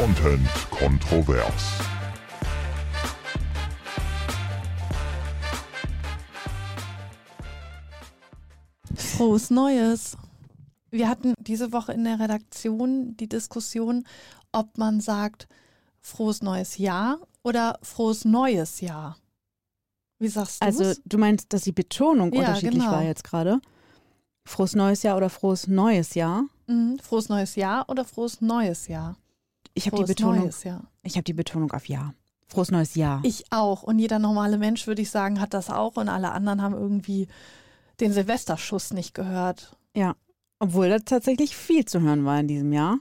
Content kontrovers. Frohes Neues. Wir hatten diese Woche in der Redaktion die Diskussion, ob man sagt frohes neues Jahr oder frohes neues Jahr. Wie sagst du? Also du meinst, dass die Betonung Ja, unterschiedlich genau. war jetzt gerade? Frohes neues Jahr oder frohes neues Jahr? Mhm. frohes neues Jahr oder frohes neues Jahr? Ich habe die Betonung. neues Jahr. Ich habe die Betonung auf Ja. Frohes neues Jahr. Ich auch. Und jeder normale Mensch, würde ich sagen, hat das auch. Und alle anderen haben irgendwie den Silvesterschuss nicht gehört. Ja. Obwohl da tatsächlich viel zu hören war in diesem Jahr.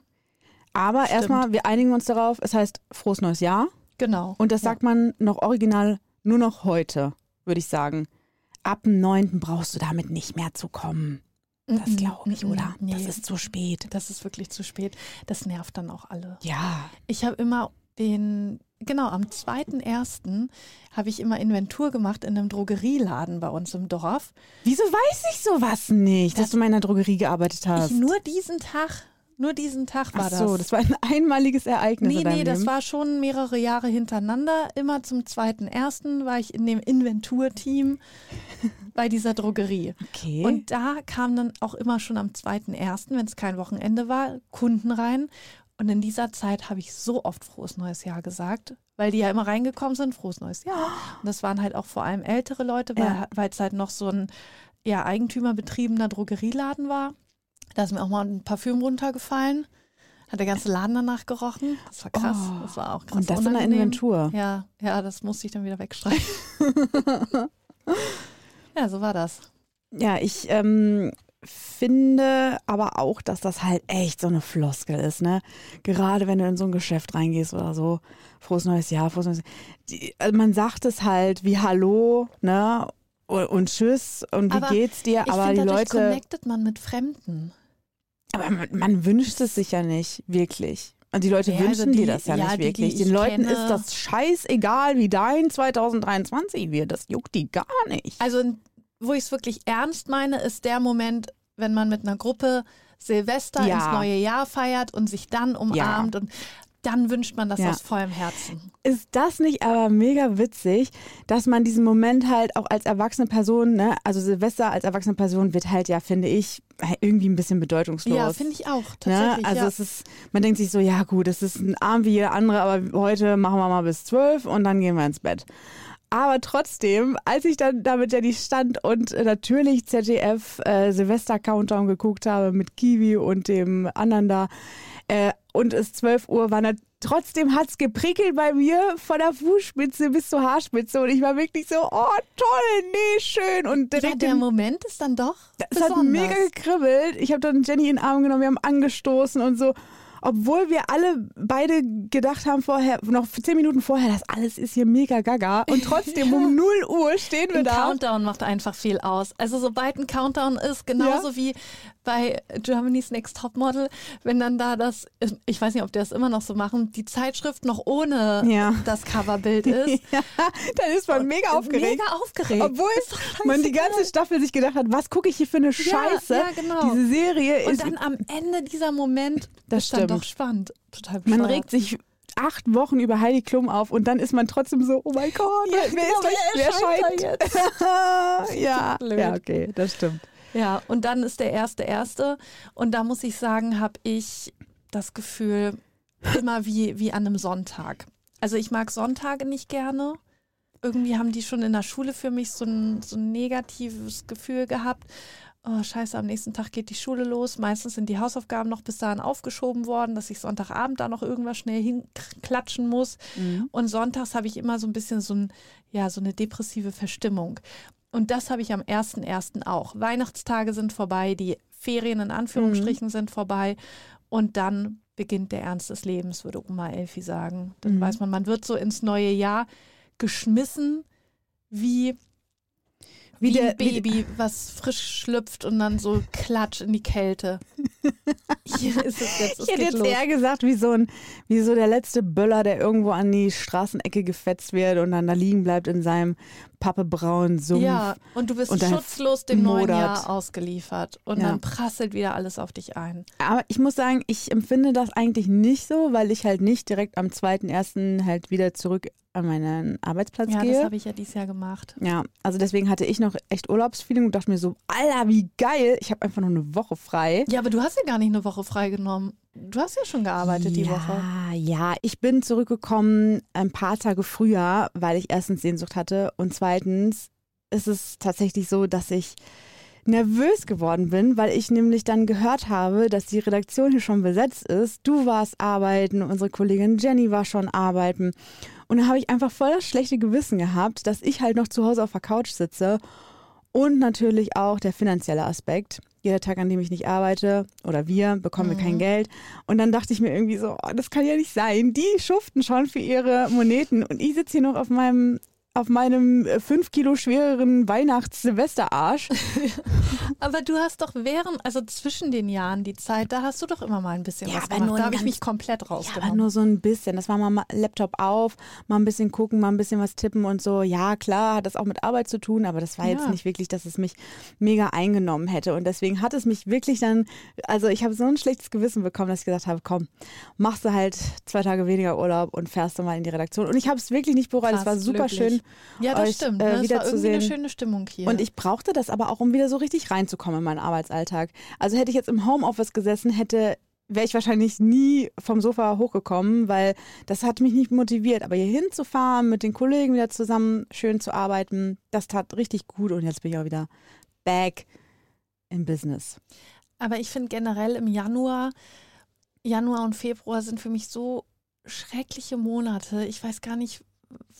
Aber Stimmt. erstmal, wir einigen uns darauf, es heißt frohes neues Jahr. Genau. Und das Ja. sagt man noch original nur noch heute, würde ich sagen. Ab dem 9. brauchst du damit nicht mehr zu kommen. Das glaube ich, oder? nee. Das ist zu spät. Das ist wirklich zu spät. Das nervt dann auch alle. Ja. Ich habe immer den, genau, am 2.1. habe ich immer Inventur gemacht in einem Drogerieladen bei uns im Dorf. Wieso weiß ich sowas nicht, dass Das- du in der Drogerie gearbeitet hast? Ich nur diesen Tag, nur diesen Tag war Ach so, das. das war ein einmaliges Ereignis Nee, nee, das Leben. war schon mehrere Jahre hintereinander. Immer zum 2.1. war ich in dem Inventurteam bei dieser Drogerie. okay. Und da kamen dann auch immer schon am 2.1., wenn es kein Wochenende war, Kunden rein. Und in dieser Zeit habe ich so oft frohes neues Jahr gesagt, weil die ja immer reingekommen sind, frohes neues Jahr. Und das waren halt auch vor allem ältere Leute, weil Ja. es halt noch so ein ja, eigentümerbetriebener Drogerieladen war. Da ist mir auch mal ein Parfüm runtergefallen. Hat der ganze Laden danach gerochen. Das war krass. Oh. Das war auch krass. Und das in der unangenehm. Inventur. Ja, ja, das musste ich dann wieder wegstreichen. ja, so war das. Ja, ich ähm, finde aber auch, dass das halt echt so eine Floskel ist, ne? Gerade wenn du in so ein Geschäft reingehst oder so, frohes neues Jahr, frohes neues Jahr. Die, also man sagt es halt wie Hallo, ne? Und, und Tschüss und wie Aber geht's dir? Ich Aber die finde, dadurch Leute, connectet man mit Fremden. aber man, man wünscht es sich ja nicht, wirklich. Und die Leute Ja, also wünschen die- dir das ja, ja, nicht die, die wirklich. ich Den Leuten kenne- ist das scheißegal, wie dein 2023 wird. Das juckt die gar nicht. Also, wo ich es wirklich ernst meine, ist der Moment, wenn man mit einer Gruppe Silvester Ja. ins neue Jahr feiert und sich dann umarmt und dann wünscht man das Ja. aus vollem Herzen. Ist das nicht aber mega witzig, dass man diesen Moment halt auch als erwachsene Person, ne, also Silvester als erwachsene Person wird halt ja, finde ich, irgendwie ein bisschen bedeutungslos. Ja, finde ich auch. Ne? Tatsächlich. Also ja. es ist, man denkt sich so, ja gut, es ist ein Abend wie jeder andere, aber heute machen wir mal bis zwölf und dann gehen wir ins Bett. Aber trotzdem, als ich dann damit ja nicht stand und äh, natürlich ZDF äh, Silvester Countdown geguckt habe mit Kiwi und dem anderen da äh, und es 12 Uhr war, trotzdem hat's geprickelt bei mir von der Fußspitze bis zur Haarspitze und ich war wirklich so, oh toll, nee, schön und ja, direkt der im Moment ist dann doch es hat mega gekribbelt. Ich habe dann Jenny in den Arm genommen, wir haben angestoßen und so. Obwohl wir alle beide gedacht haben vorher, noch zehn Minuten vorher, das alles ist hier mega gaga. Und trotzdem um 0 Uhr stehen wir Ein da. Countdown macht einfach viel aus. Also sobald ein Countdown ist, genauso wie bei Germany's Next Topmodel, wenn dann da das, ich weiß nicht, ob die das immer noch so machen, die Zeitschrift noch ohne Ja. das Coverbild ist. Ja, dann ist man mega aufgeregt. Mega aufgeregt. Obwohl man die ganze Staffel sich gedacht hat, was gucke ich hier für eine Scheiße? ja, genau. Diese Serie Und ist. dann am Ende dieser Moment Das ist dann stimmt. doch spannend. Total Man bescheuert. regt sich acht Wochen über Heidi Klum auf und dann ist man trotzdem so, oh mein Gott, Ja, wer, genau, ist das? wer Wer scheint scheint? da ja, ja, okay, das stimmt. Ja, und dann ist der erste erste. Und da muss ich sagen, habe ich das Gefühl, immer wie, wie an einem Sonntag. Also ich mag Sonntage nicht gerne. Irgendwie haben die schon in der Schule für mich so ein, so ein negatives Gefühl gehabt. Oh, scheiße, am nächsten Tag geht die Schule los. Meistens sind die Hausaufgaben noch bis dahin aufgeschoben worden, dass ich Sonntagabend da noch irgendwas schnell hinklatschen muss. Und sonntags habe ich immer so ein bisschen so, ein, ja, so eine depressive Verstimmung. Und das habe ich am 1.1. auch. Weihnachtstage sind vorbei, die Ferien in Anführungsstrichen sind vorbei. Und dann beginnt der Ernst des Lebens, würde Oma Elfi sagen. Dann Mhm. weiß man, man wird so ins neue Jahr geschmissen wie, wie, Wie der- ein Baby, was frisch schlüpft und dann so klatsch in die Kälte. Hier ist es jetzt, es Ich hätte jetzt los. eher gesagt, wie so, ein, wie so der letzte Böller, der irgendwo an die Straßenecke gefetzt wird und dann da liegen bleibt in seinem pappebraunen Sumpf. Ja, und du bist Und schutzlos dem neuen modert. Jahr ausgeliefert. Und Ja. dann prasselt wieder alles auf dich ein. Aber ich muss sagen, ich empfinde das eigentlich nicht so, weil ich halt nicht direkt am 2.1. halt wieder zurück an meinen Arbeitsplatz Ja, gehe. das habe ich ja dieses Jahr gemacht. Ja, also deswegen hatte ich noch echt Urlaubsfeeling und dachte mir so, Alter, wie geil, ich habe einfach noch eine Woche frei. Ja, aber du hast ja gar nicht eine Woche freigenommen. Du hast ja schon gearbeitet die ja, Woche. Ja, ich bin zurückgekommen ein paar Tage früher, weil ich erstens Sehnsucht hatte und zweitens ist es tatsächlich so, dass ich nervös geworden bin, weil ich nämlich dann gehört habe, dass die Redaktion hier schon besetzt ist. Du warst arbeiten, unsere Kollegin Jenny war schon arbeiten. Und da habe ich einfach voll das schlechte Gewissen gehabt, dass ich halt noch zu Hause auf der Couch sitze. Und natürlich auch der finanzielle Aspekt. Jeder Tag, an dem ich nicht arbeite oder wir, bekommen wir kein Geld. Und dann dachte ich mir irgendwie so, oh, das kann ja nicht sein. Die schuften schon für ihre Moneten und ich sitze hier noch auf meinem auf meinem äh, fünf Kilo schwereren Weihnachts-Silvesterarsch. Aber du hast doch während, also zwischen den Jahren die Zeit, da hast du doch immer mal ein bisschen Ja, was gemacht. nur Da habe ich mich komplett Ja, aber rausgenommen. nur so ein bisschen. Das war mal ma- Laptop auf, mal ein bisschen gucken, mal ein bisschen was tippen und so. Ja, klar, hat das auch mit Arbeit zu tun, aber das war jetzt Ja. nicht wirklich, dass es mich mega eingenommen hätte. Und deswegen hat es mich wirklich dann, also ich habe so ein schlechtes Gewissen bekommen, dass ich gesagt habe, komm, machst du halt zwei Tage weniger Urlaub und fährst du mal in die Redaktion. Und ich habe es wirklich nicht bereut. Es war super glücklich. schön. Ja, das euch, stimmt. äh, ne? Es war irgendwie eine schöne Stimmung hier. Und ich brauchte das aber auch, um wieder so richtig reinzukommen in meinen Arbeitsalltag. Also hätte ich jetzt im Homeoffice gesessen, hätte wäre ich wahrscheinlich nie vom Sofa hochgekommen, weil das hat mich nicht motiviert. Aber hier hinzufahren, mit den Kollegen wieder zusammen schön zu arbeiten, das tat richtig gut und jetzt bin ich auch wieder back in Business. Aber ich finde generell im Januar, Januar und Februar sind für mich so schreckliche Monate. Ich weiß gar nicht,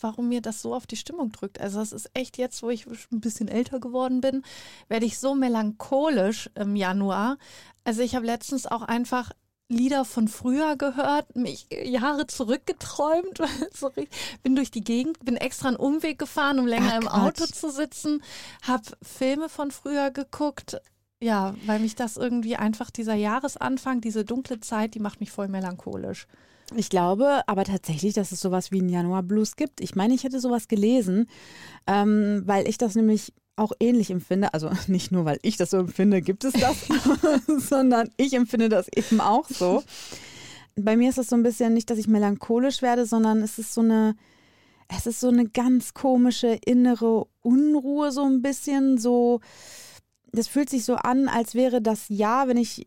warum mir das so auf die Stimmung drückt. Also es ist echt jetzt, wo ich ein bisschen älter geworden bin, werde ich so melancholisch im Januar. Also ich habe letztens auch einfach Lieder von früher gehört, mich Jahre zurückgeträumt, bin durch die Gegend, bin extra einen Umweg gefahren, um länger Ach, im. Auto zu sitzen, habe Filme von früher geguckt, ja, weil mich das irgendwie einfach dieser Jahresanfang, diese dunkle Zeit, die macht mich voll melancholisch. Ich glaube aber tatsächlich, dass es sowas wie einen Januar Blues gibt. Ich meine, ich hätte sowas gelesen, ähm, weil ich das nämlich auch ähnlich empfinde. Also nicht nur, weil ich das so empfinde, gibt es das, sondern ich empfinde das eben auch so. Bei mir ist es so ein bisschen nicht, dass ich melancholisch werde, sondern es ist so eine, es ist so eine ganz komische innere Unruhe, so ein bisschen so. Das fühlt sich so an, als wäre das Jahr, wenn ich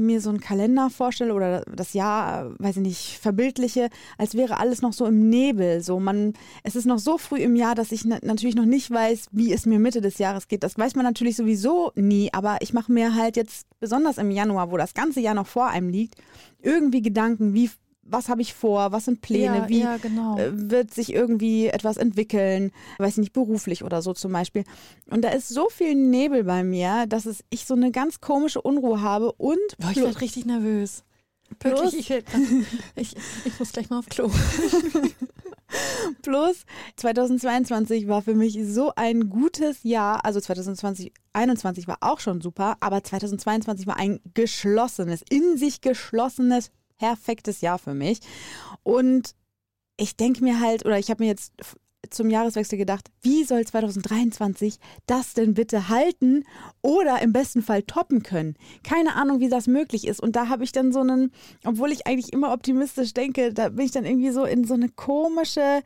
mir so einen Kalender vorstelle oder das Jahr, weiß ich nicht, verbildliche, als wäre alles noch so im Nebel. So man, es ist noch so früh im Jahr, dass ich na natürlich noch nicht weiß, wie es mir Mitte des Jahres geht. Das weiß man natürlich sowieso nie, aber ich mache mir halt jetzt besonders im Januar, wo das ganze Jahr noch vor einem liegt, irgendwie Gedanken, wie was habe ich vor, was sind Pläne, ja, wie ja, genau. äh, wird sich irgendwie etwas entwickeln, weiß ich nicht, beruflich oder so zum Beispiel. Und da ist so viel Nebel bei mir, dass es, ich so eine ganz komische Unruhe habe und Boah, ich werde richtig nervös. Plus- ich, ich, ich muss gleich mal auf Klo. plus 2022 war für mich so ein gutes Jahr, also 2020 21 war auch schon super, aber 2022 war ein geschlossenes, in sich geschlossenes, perfektes Jahr für mich. Und ich denke mir halt, oder ich habe mir jetzt zum Jahreswechsel gedacht, wie soll 2023 das denn bitte halten oder im besten Fall toppen können? Keine Ahnung, wie das möglich ist. Und da habe ich dann so einen, obwohl ich eigentlich immer optimistisch denke, da bin ich dann irgendwie so in so eine komische,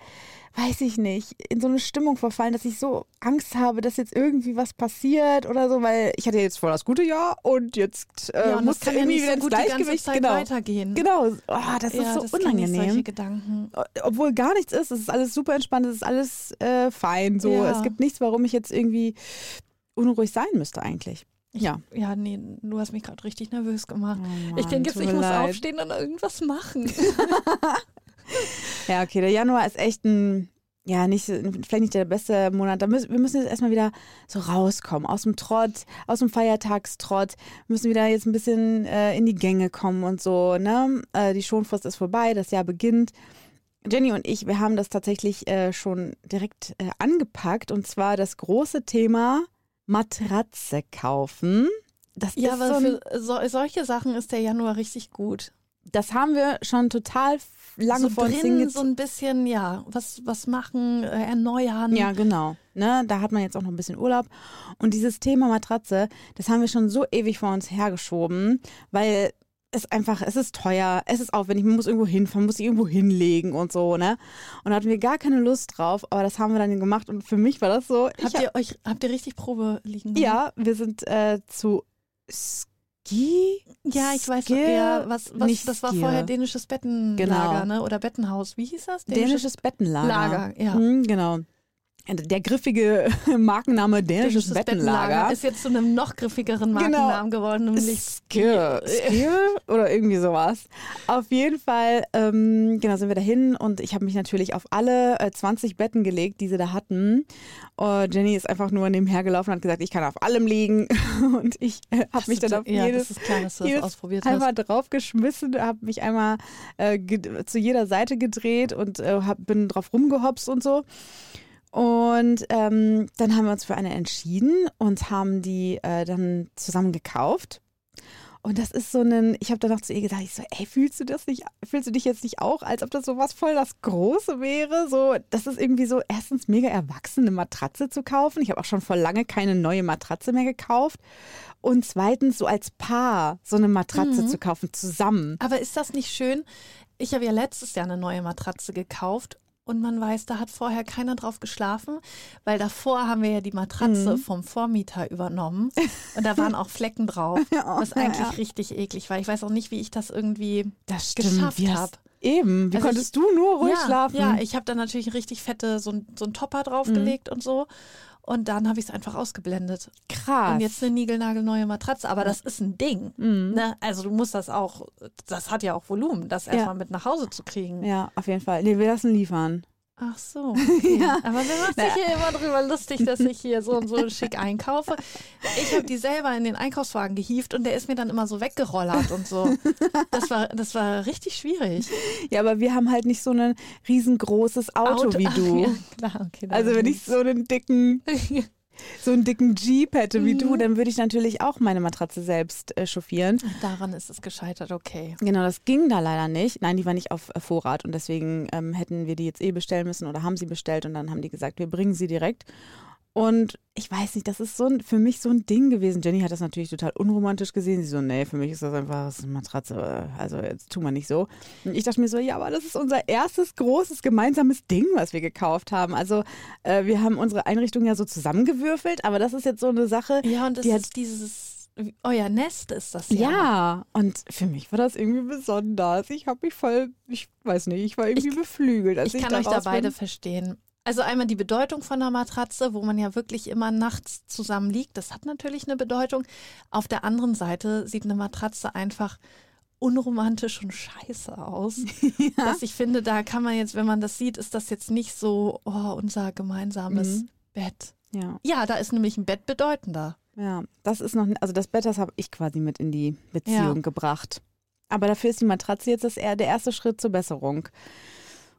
weiß ich nicht, in so eine Stimmung verfallen, dass ich so Angst habe, dass jetzt irgendwie was passiert oder so, weil ich hatte jetzt voll das gute Jahr und jetzt äh, ja, und muss das kann ja irgendwie nicht wieder so ins Gleichgewicht genau. weitergehen. Genau, oh, das ja, ist so das Ich unangenehm. Gedanken. Obwohl gar nichts ist, es ist alles super entspannt, es ist alles äh, fein. So, Ja. es gibt nichts, warum ich jetzt irgendwie unruhig sein müsste eigentlich. Ja. Ja, nee, du hast mich gerade richtig nervös gemacht. Oh ich Mann, denke jetzt, ich muss leid. aufstehen und irgendwas machen. Ja, okay, der Januar ist echt ein, ja, nicht, vielleicht nicht der beste Monat. Da müssen, wir müssen jetzt erstmal wieder so rauskommen aus dem Trott, aus dem Feiertagstrott. Wir müssen wieder jetzt ein bisschen äh, in die Gänge kommen und so. Ne? Äh, die Schonfrist ist vorbei, das Jahr beginnt. Jenny und ich, wir haben das tatsächlich äh, schon direkt äh, angepackt und zwar das große Thema Matratze kaufen. Das Ja, ist aber so für so, solche Sachen ist der Januar richtig gut. Das haben wir schon total lange so vor uns drin hingezogen. so ein bisschen, ja, was, was machen, äh, erneuern. Ja, genau. Ne, da hat man jetzt auch noch ein bisschen Urlaub. Und dieses Thema Matratze, das haben wir schon so ewig vor uns hergeschoben, weil es einfach, es ist teuer, es ist aufwendig, man muss irgendwo hinfahren, muss sich irgendwo hinlegen und so, ne? Und da hatten wir gar keine Lust drauf, aber das haben wir dann gemacht und für mich war das so. Habt ihr euch, habt ihr richtig Probe liegen? ja, wir sind äh, zu Ski. Ja, ich weiß, Skill, ja, was, was, nicht das war Skill. vorher dänisches Bettenlager, Genau. ne? Oder Bettenhaus. Wie hieß das? Dänisches Bettenlager. Lager, ja. Mhm, genau. Der griffige Markenname dänisches, Bettenlager. ist jetzt zu einem noch griffigeren Genau. Markennamen geworden, nämlich Skill. Skill oder irgendwie sowas. Auf jeden Fall, ähm, genau, sind wir dahin und ich habe mich natürlich auf alle äh, 20 Betten gelegt, die sie da hatten. Uh, Jenny ist einfach nur nebenher gelaufen und hat gesagt, ich kann auf allem liegen. Und ich äh, habe mich dann auf ja, jedes, das klar, dass du das jedes ausprobiert hast. einmal draufgeschmissen, habe mich einmal äh, zu jeder Seite gedreht und äh, hab, bin drauf rumgehopst und so. Und ähm, dann haben wir uns für eine entschieden und haben die äh, dann zusammen gekauft. Und das ist so ein, ich habe danach zu ihr gesagt, ich so, ey, fühlst du das nicht, fühlst du dich jetzt nicht auch, als ob das so was voll das Große wäre? So, das ist irgendwie so, erstens mega erwachsen, eine Matratze zu kaufen. Ich habe auch schon vor lange keine neue Matratze mehr gekauft. Und zweitens, so als Paar so eine Matratze Mhm. zu kaufen, zusammen. Aber ist das nicht schön? Ich habe ja letztes Jahr eine neue Matratze gekauft und man weiß, da hat vorher keiner drauf geschlafen, weil davor haben wir ja die Matratze Mhm. vom Vormieter übernommen und da waren auch Flecken drauf, Ja, was ja, eigentlich ja. richtig eklig war. Ich weiß auch nicht, wie ich das irgendwie Das geschafft Wie hast- habe. Eben, wie Also konntest du nur ruhig ja, schlafen? Ja, ich habe dann natürlich richtig fette, so so ein Topper draufgelegt und so. Und dann habe ich es einfach ausgeblendet. Krass. Und jetzt eine niegelnagelneue Matratze. Aber das ist ein Ding. Mhm. Ne? Also du musst das auch, das hat ja auch Volumen, das erstmal mit nach Hause zu kriegen. Ja, auf jeden Fall. Nee, wir lassen liefern. Ach so. Okay. Ja. Aber wer macht sich hier immer drüber lustig, dass ich hier so und so schick einkaufe? Ich habe die selber in den Einkaufswagen gehievt und der ist mir dann immer so weggerollert und so. Das war, das war richtig schwierig. Ja, aber wir haben halt nicht so ein riesengroßes Auto, wie Ach, du. Ja, klar, okay. Also wenn ich nicht. so einen dicken, so einen dicken Jeep hätte wie Mhm. du, dann würde ich natürlich auch meine Matratze selbst äh, chauffieren. Daran ist es gescheitert, okay. Genau, das ging da leider nicht. Nein, die war nicht auf äh, Vorrat und deswegen ähm, hätten wir die jetzt eh bestellen müssen oder haben sie bestellt und dann haben die gesagt, wir bringen sie direkt. Und ich weiß nicht, das ist so ein, für mich so ein Ding gewesen. Jenny hat das natürlich total unromantisch gesehen. Sie so, nee, für mich ist das einfach das ist eine Matratze. äh, Also jetzt tun wir nicht so. Und ich dachte mir so, ja, aber das ist unser erstes großes gemeinsames Ding, was wir gekauft haben. Also äh, wir haben unsere Einrichtung ja so zusammengewürfelt, aber das ist jetzt so eine Sache. Ja, und das Die hat- ist dieses, euer Nest ist das ja. Ja, und für mich war das irgendwie besonders. Ich habe mich voll, ich weiß nicht, ich war irgendwie beflügelt. Als Ich ich, kann euch da beide bin. verstehen. Also einmal die Bedeutung von einer Matratze, wo man ja wirklich immer nachts zusammen liegt, das hat natürlich eine Bedeutung. Auf der anderen Seite sieht eine Matratze einfach unromantisch und scheiße aus. Dass ich finde, da kann man jetzt, wenn man das sieht, ist das jetzt nicht so, oh, unser gemeinsames Mhm. Bett. Ja, Ja, da ist nämlich ein Bett bedeutender. ja, das ist noch, also das Bett, das habe ich quasi mit in die Beziehung Ja. gebracht. Aber dafür ist die Matratze jetzt das eher der erste Schritt zur Besserung.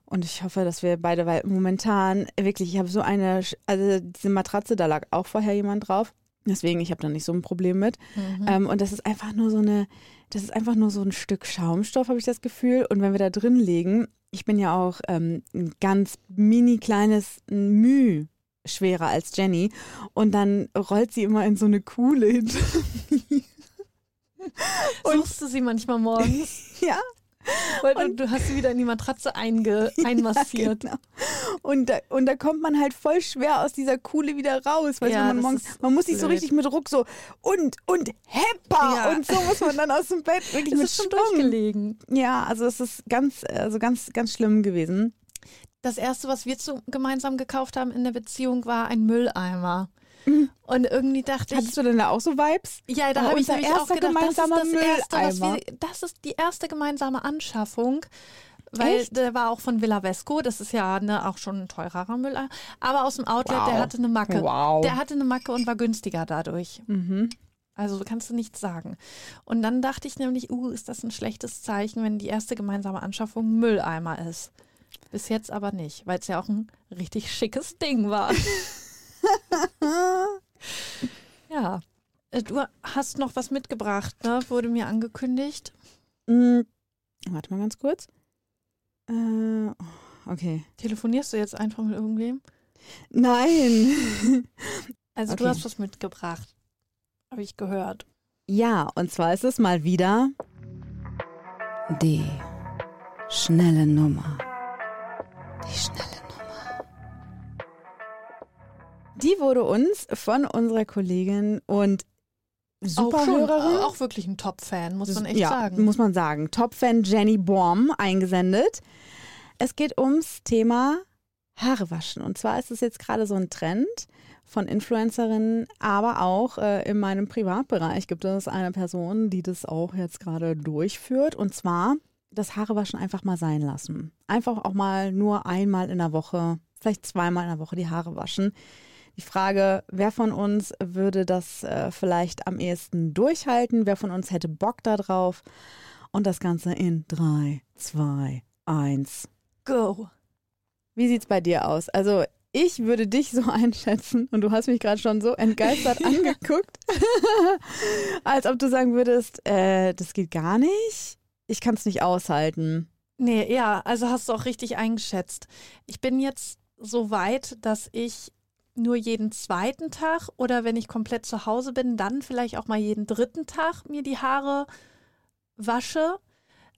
Und ich hoffe, dass wir beide, weil momentan wirklich, ich habe so eine, also diese Matratze, da lag auch vorher jemand drauf. Deswegen, ich habe da nicht so ein Problem mit. Mhm. Ähm, und das ist einfach nur so eine, das ist einfach nur so ein Stück Schaumstoff, habe ich das Gefühl. Und wenn wir da drin liegen, ich bin ja auch ähm, ein ganz mini kleines Müh schwerer als Jenny. Und dann rollt sie immer in so eine Kuhle hinter. und- Suchst du sie manchmal morgens? ja, Weil du, du hast sie wieder in die Matratze einge, einmassiert. Ja, genau. Und da, und da kommt man halt voll schwer aus dieser Kuhle wieder raus. Du, Ja, man, das morgens, man muss sich so richtig mit Ruck so und und heppa Ja. und so muss man dann aus dem Bett wirklich Es mit ist schon Schwung. durchgelegen. Ja, also es ist ganz, also ganz, ganz schlimm gewesen. Das erste, was wir zu, gemeinsam gekauft haben in der Beziehung, war ein Mülleimer. Und irgendwie dachte ich, Hattest du denn da auch so Vibes? ja, da habe ich nämlich auch gedacht, gemeinsamer das ist das erste, was wir, das ist die erste gemeinsame Anschaffung. Weil Echt? der war auch von Villa Vesco, das ist ja ne, auch schon ein teurerer Mülleimer. Aber aus dem Outlet, Wow. der hatte eine Macke. Wow. Der hatte eine Macke und war günstiger dadurch. Mhm. Also kannst du nichts sagen. Und dann dachte ich nämlich, uh, ist das ein schlechtes Zeichen, wenn die erste gemeinsame Anschaffung Mülleimer ist. Bis jetzt aber nicht, weil es ja auch ein richtig schickes Ding war. ja. Äh, Du hast noch was mitgebracht, ne? Wurde mir angekündigt. Mm, Warte mal ganz kurz. Äh, okay. Telefonierst du jetzt einfach mit irgendwem? Nein. Also Okay. du hast was mitgebracht. Habe ich gehört. Ja, und zwar ist es mal wieder die schnelle Nummer. Die schnelle Die wurde uns von unserer Kollegin und Superhörerin. Auch, schon, auch wirklich ein Top-Fan, muss man echt ja, sagen. muss man sagen. Top-Fan Jenny Borm eingesendet. Es geht ums Thema Haare waschen. Und zwar ist es jetzt gerade so ein Trend von Influencerinnen, aber auch äh, in meinem Privatbereich gibt es eine Person, die das auch jetzt gerade durchführt. Und zwar das Haarewaschen einfach mal sein lassen. Einfach auch mal nur einmal in der Woche, vielleicht zweimal in der Woche die Haare waschen. Die Frage, wer von uns würde das äh, vielleicht am ehesten durchhalten? Wer von uns hätte Bock darauf? Und das Ganze in drei, zwei, eins. Go. Wie sieht's bei dir aus? Also ich würde dich so einschätzen und du hast mich gerade schon so entgeistert angeguckt, als ob du sagen würdest, äh, das geht gar nicht. Ich kann es nicht aushalten. Nee, ja, also hast du auch richtig eingeschätzt. Ich bin jetzt so weit, dass ich nur jeden zweiten Tag oder wenn ich komplett zu Hause bin, dann vielleicht auch mal jeden dritten Tag mir die Haare wasche.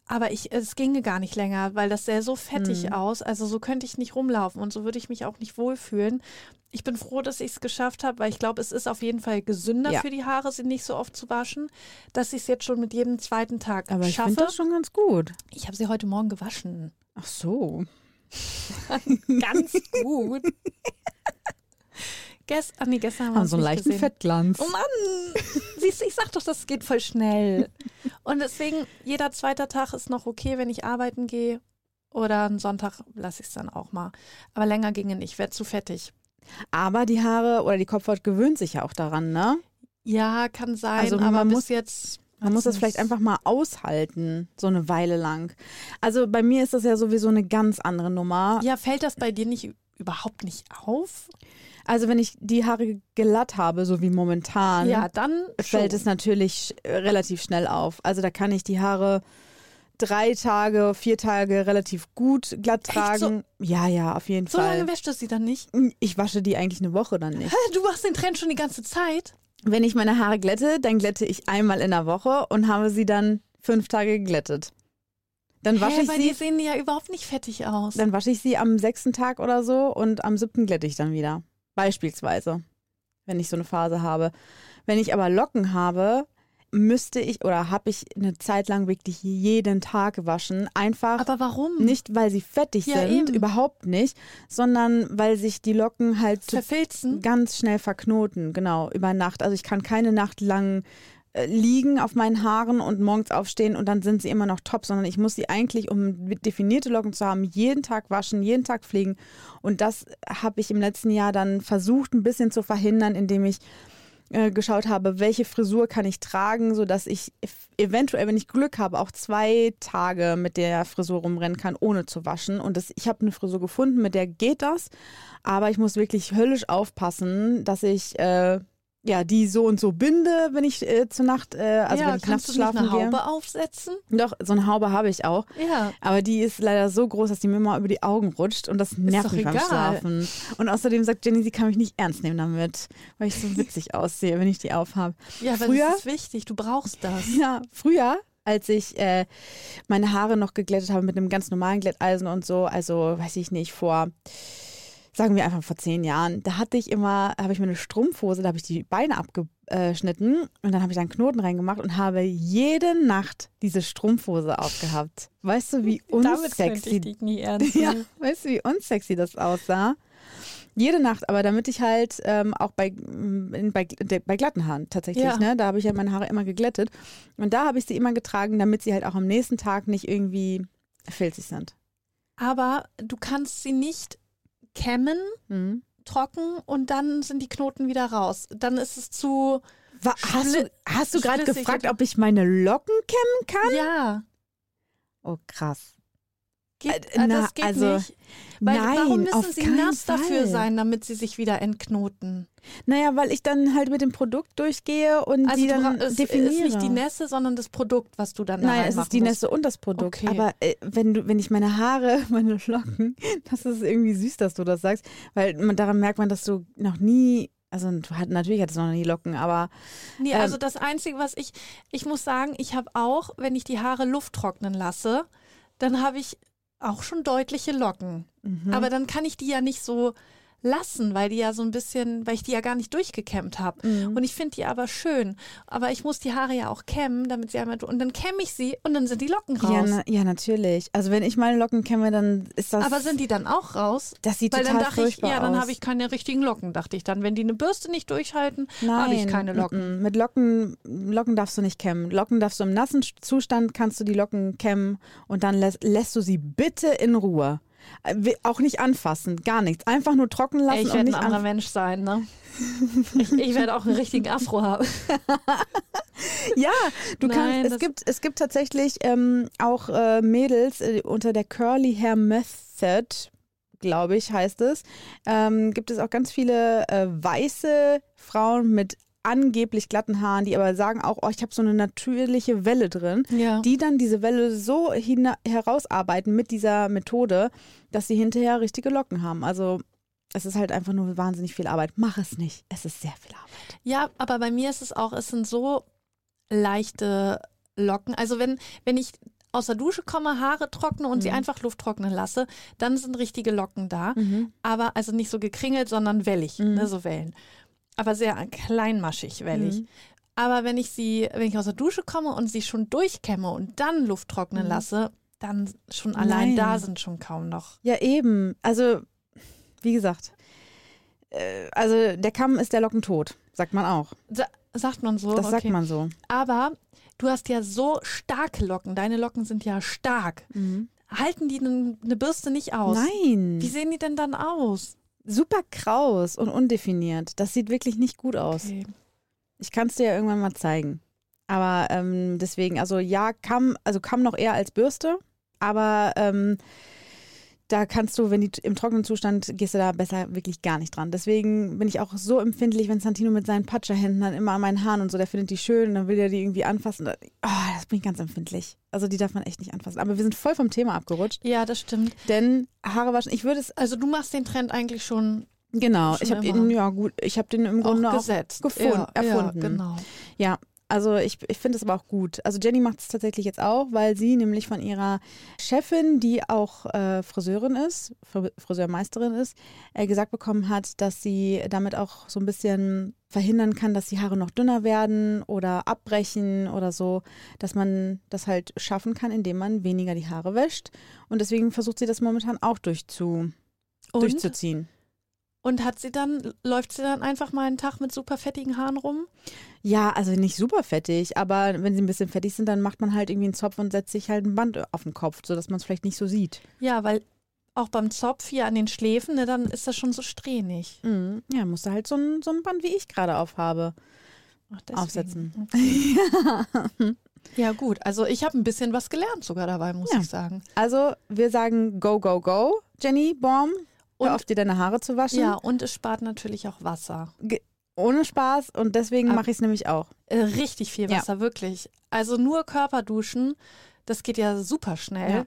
Aber ich, es ginge gar nicht länger, weil das sähe so fettig Mhm. aus. Also so könnte ich nicht rumlaufen und so würde ich mich auch nicht wohlfühlen. Ich bin froh, dass ich es geschafft habe, weil ich glaube, es ist auf jeden Fall gesünder Ja. für die Haare, sie nicht so oft zu waschen, dass ich es jetzt schon mit jedem zweiten Tag Aber ich schaffe. finde das schon ganz gut. ich habe sie heute Morgen gewaschen. Ach so. Ganz gut. Gest ah, nee, gestern haben wir Haben so einen leichten gesehen. Fettglanz. Oh Mann! Siehst du, ich sag doch, das geht voll schnell. Und deswegen, jeder zweite Tag ist noch okay, wenn ich arbeiten gehe. Oder einen Sonntag lasse ich es dann auch mal. Aber länger ginge nicht, wäre zu fettig. Aber die Haare oder die Kopfhaut gewöhnt sich ja auch daran, ne? Ja, kann sein, Also aber man muss- jetzt. Man muss das vielleicht einfach mal aushalten, so eine Weile lang. Also bei mir ist das ja sowieso eine ganz andere Nummer. Ja, fällt das bei dir nicht überhaupt nicht auf? Also wenn ich die Haare glatt habe, so wie momentan, ja, dann fällt schon. es natürlich äh, relativ schnell auf. Also da kann ich die Haare drei Tage, vier Tage relativ gut glatt tragen. Ja, ja, auf jeden So Fall. lange wäscht du sie dann nicht? Ich wasche die eigentlich eine Woche dann nicht. Du machst den Trend schon die ganze Zeit? Wenn ich meine Haare glätte, dann glätte ich einmal in der Woche und habe sie dann fünf Tage geglättet. Dann wasche Hä, ich bei sie dir sehen die ja überhaupt nicht fettig aus. Dann wasche ich sie am sechsten Tag oder so und am siebten glätte ich dann wieder. Beispielsweise, wenn ich so eine Phase habe. Wenn ich aber Locken habe, müsste ich oder habe ich eine Zeit lang wirklich jeden Tag gewaschen. Einfach Aber warum? nicht, weil sie fettig Ja, sind, eben. überhaupt nicht, sondern weil sich die Locken halt Verfilzen? ganz schnell verknoten, genau, über Nacht. Also ich kann keine Nacht lang liegen auf meinen Haaren und morgens aufstehen und dann sind sie immer noch top, sondern ich muss sie eigentlich, um definierte Locken zu haben, jeden Tag waschen, jeden Tag pflegen. Und das habe ich im letzten Jahr dann versucht, ein bisschen zu verhindern, indem ich äh, geschaut habe, welche Frisur kann ich tragen, sodass ich ev- eventuell, wenn ich Glück habe, auch zwei Tage mit der Frisur rumrennen kann, ohne zu waschen. Und das, ich habe eine Frisur gefunden, mit der geht das. Aber ich muss wirklich höllisch aufpassen, dass ich äh, ja die so und so binde, wenn ich äh, zur Nacht, äh, also ja, wenn ich kannst nachts du nicht schlafen eine gehe. Haube aufsetzen? Doch, so eine Haube habe ich auch. Ja. Aber die ist leider so groß, dass die mir mal über die Augen rutscht und das nervt mich beim egal. Schlafen. Und außerdem sagt Jenny, sie kann mich nicht ernst nehmen damit, weil ich so witzig aussehe, wenn ich die aufhabe. Ja, aber Früher- das ist wichtig, du brauchst das. Ja, früher, als ich äh, meine Haare noch geglättet habe mit einem ganz normalen Glätteisen und so, also weiß ich nicht, vor, sagen wir einfach vor zehn Jahren, da hatte ich immer, habe ich mir eine Strumpfhose, da habe ich die Beine abgeschnitten und dann habe ich da einen Knoten reingemacht und habe jede Nacht diese Strumpfhose aufgehabt. Weißt du, wie unsexy ja, weißt du, wie unsexy das aussah? Jede Nacht, aber damit ich halt ähm, auch bei, mm, in, bei, de- bei glatten Haaren tatsächlich, Ja. ne? Da habe ich ja meine Haare immer geglättet. Und da habe ich sie immer getragen, damit sie halt auch am nächsten Tag nicht irgendwie filzig sind. Aber du kannst sie nicht kämmen, Mhm. trocken und dann sind die Knoten wieder raus. Dann ist es zu. Wa- hast du, hast du gerade gefragt, ob ich meine Locken kämmen kann? Ja. Oh, krass. Geht, Äh, na, das geht also, nicht. Weil nein, warum müssen sie nass dafür Fall. sein, damit sie sich wieder entknoten? Naja, weil ich dann halt mit dem Produkt durchgehe und Also die dann es definiere. ist nicht die Nässe, sondern das Produkt, was du dann da Nein, es ist die musst. Nässe und das Produkt. Okay. Aber äh, wenn du, wenn ich meine Haare, meine Locken, das ist irgendwie süß, dass du das sagst, weil man, daran merkt man, dass du noch nie, also du hat, natürlich hattest du noch nie Locken, aber Nee, Ähm, also das Einzige, was ich, ich muss sagen, ich habe auch, wenn ich die Haare Luft trocknen lasse, dann habe ich auch schon deutliche Locken. mhm. Aber dann kann ich die ja nicht so lassen, weil die ja so ein bisschen, weil ich die ja gar nicht durchgekämmt habe. Mhm. Und ich finde die aber schön. Aber ich muss die Haare ja auch kämmen, damit sie einmal. Und dann kämme ich sie und dann sind die Locken ja, raus. na, ja, natürlich. Also wenn ich meine Locken kämme, dann ist das. aber sind die dann auch raus? das sieht Weil dann total dachte ich, ja, dann habe ich keine richtigen Locken, dachte ich dann. Wenn die eine Bürste nicht durchhalten, habe ich keine Locken. Mit Locken, Locken darfst du nicht kämmen. Locken darfst du im nassen Zustand, kannst du die Locken kämmen und dann lässt, lässt du sie bitte in Ruhe. Äh, Auch nicht anfassen, gar nichts. Einfach nur trocken lassen Ey, ich werde ein anderer. Mensch sein, ne? Ich, ich werde auch einen richtigen Afro haben. Ja, du Nein, kannst, es gibt, es gibt tatsächlich ähm, auch äh, Mädels äh, unter der Curly Hair Method, glaube ich, heißt es, ähm, gibt es auch ganz viele äh, weiße Frauen mit angeblich glatten Haaren, die aber sagen auch, oh, ich habe so eine natürliche Welle drin, Ja. die dann diese Welle so herausarbeiten mit dieser Methode, dass sie hinterher richtige Locken haben. Also es ist halt einfach nur wahnsinnig viel Arbeit. Mach es nicht. Es ist sehr viel Arbeit. Ja, aber bei mir ist es auch, es sind so leichte Locken. Also wenn, wenn ich aus der Dusche komme, Haare trockne und sie Mhm. einfach Luft trocknen lasse, dann sind richtige Locken da. Mhm. Aber also nicht so gekringelt, sondern wellig, Mhm. ne, so Wellen. Aber sehr kleinmaschig wellig. Mhm. Aber wenn ich sie, wenn ich aus der Dusche komme und sie schon durchkämme und dann Luft trocknen Mhm. lasse, dann schon allein Nein. da sind schon kaum noch. Ja, eben. Also, wie gesagt, äh, also der Kamm ist der Lockentod, sagt man auch. Sa sagt man so. Das okay. sagt man so. Aber du hast ja so starke Locken. Deine Locken sind ja stark. Halten die eine Bürste nicht aus? Nein. Wie sehen die denn dann aus? Super kraus und undefiniert. Das sieht wirklich nicht gut aus. Okay. Ich kann es dir ja irgendwann mal zeigen. Aber ähm, deswegen, also ja, Kamm, also Kamm noch eher als Bürste, aber ähm, da kannst du, wenn die im trockenen Zustand, gehst du da besser wirklich gar nicht dran. Deswegen bin ich auch so empfindlich, wenn Santino mit seinen Patscherhänden dann immer an meinen Haaren und so, der findet die schön und dann will er die irgendwie anfassen. Da- Oh, das bin ich ganz empfindlich. Also die darf man echt nicht anfassen. Aber wir sind voll vom Thema abgerutscht, Ja, das stimmt. denn Haare waschen, ich würde es, Also du machst den Trend eigentlich schon genau, Schon ich habe ihn, ja gut, ich habe den im Grunde auch auch gesetzt. gefunden- ja, erfunden. Ja, genau. Ja, also ich, ich finde es aber auch gut. Also Jenny macht es tatsächlich jetzt auch, weil sie nämlich von ihrer Chefin, die auch äh, Friseurin ist, Fr- Friseurmeisterin ist, äh, gesagt bekommen hat, dass sie damit auch so ein bisschen verhindern kann, dass die Haare noch dünner werden oder abbrechen oder so, dass man das halt schaffen kann, indem man weniger die Haare wäscht. Und deswegen versucht sie das momentan auch durchzu, Und, durchzuziehen. Und hat sie dann, läuft sie dann einfach mal einen Tag mit super fettigen Haaren rum? Ja, also nicht super fettig, aber wenn sie ein bisschen fettig sind, dann macht man halt irgendwie einen Zopf und setzt sich halt ein Band auf den Kopf, sodass man es vielleicht nicht so sieht. Ja, weil auch beim Zopf hier an den Schläfen, ne, dann ist das schon so strähnig. Mhm. Ja, musst du halt so ein, so ein Band, wie ich gerade aufhabe, Ach, deswegen. aufsetzen. Ja, gut. Also ich habe ein bisschen was gelernt sogar dabei, muss Ja. ich sagen. Also, wir sagen go, go, go, Jenny, Baum. Hör Und- auf, dir deine Haare zu waschen. Ja, und es spart natürlich auch Wasser. Ohne Spaß und deswegen mache ich es nämlich auch. Äh, richtig viel Ja. Wasser, wirklich. Also nur Körperduschen, das geht ja super schnell. Ja.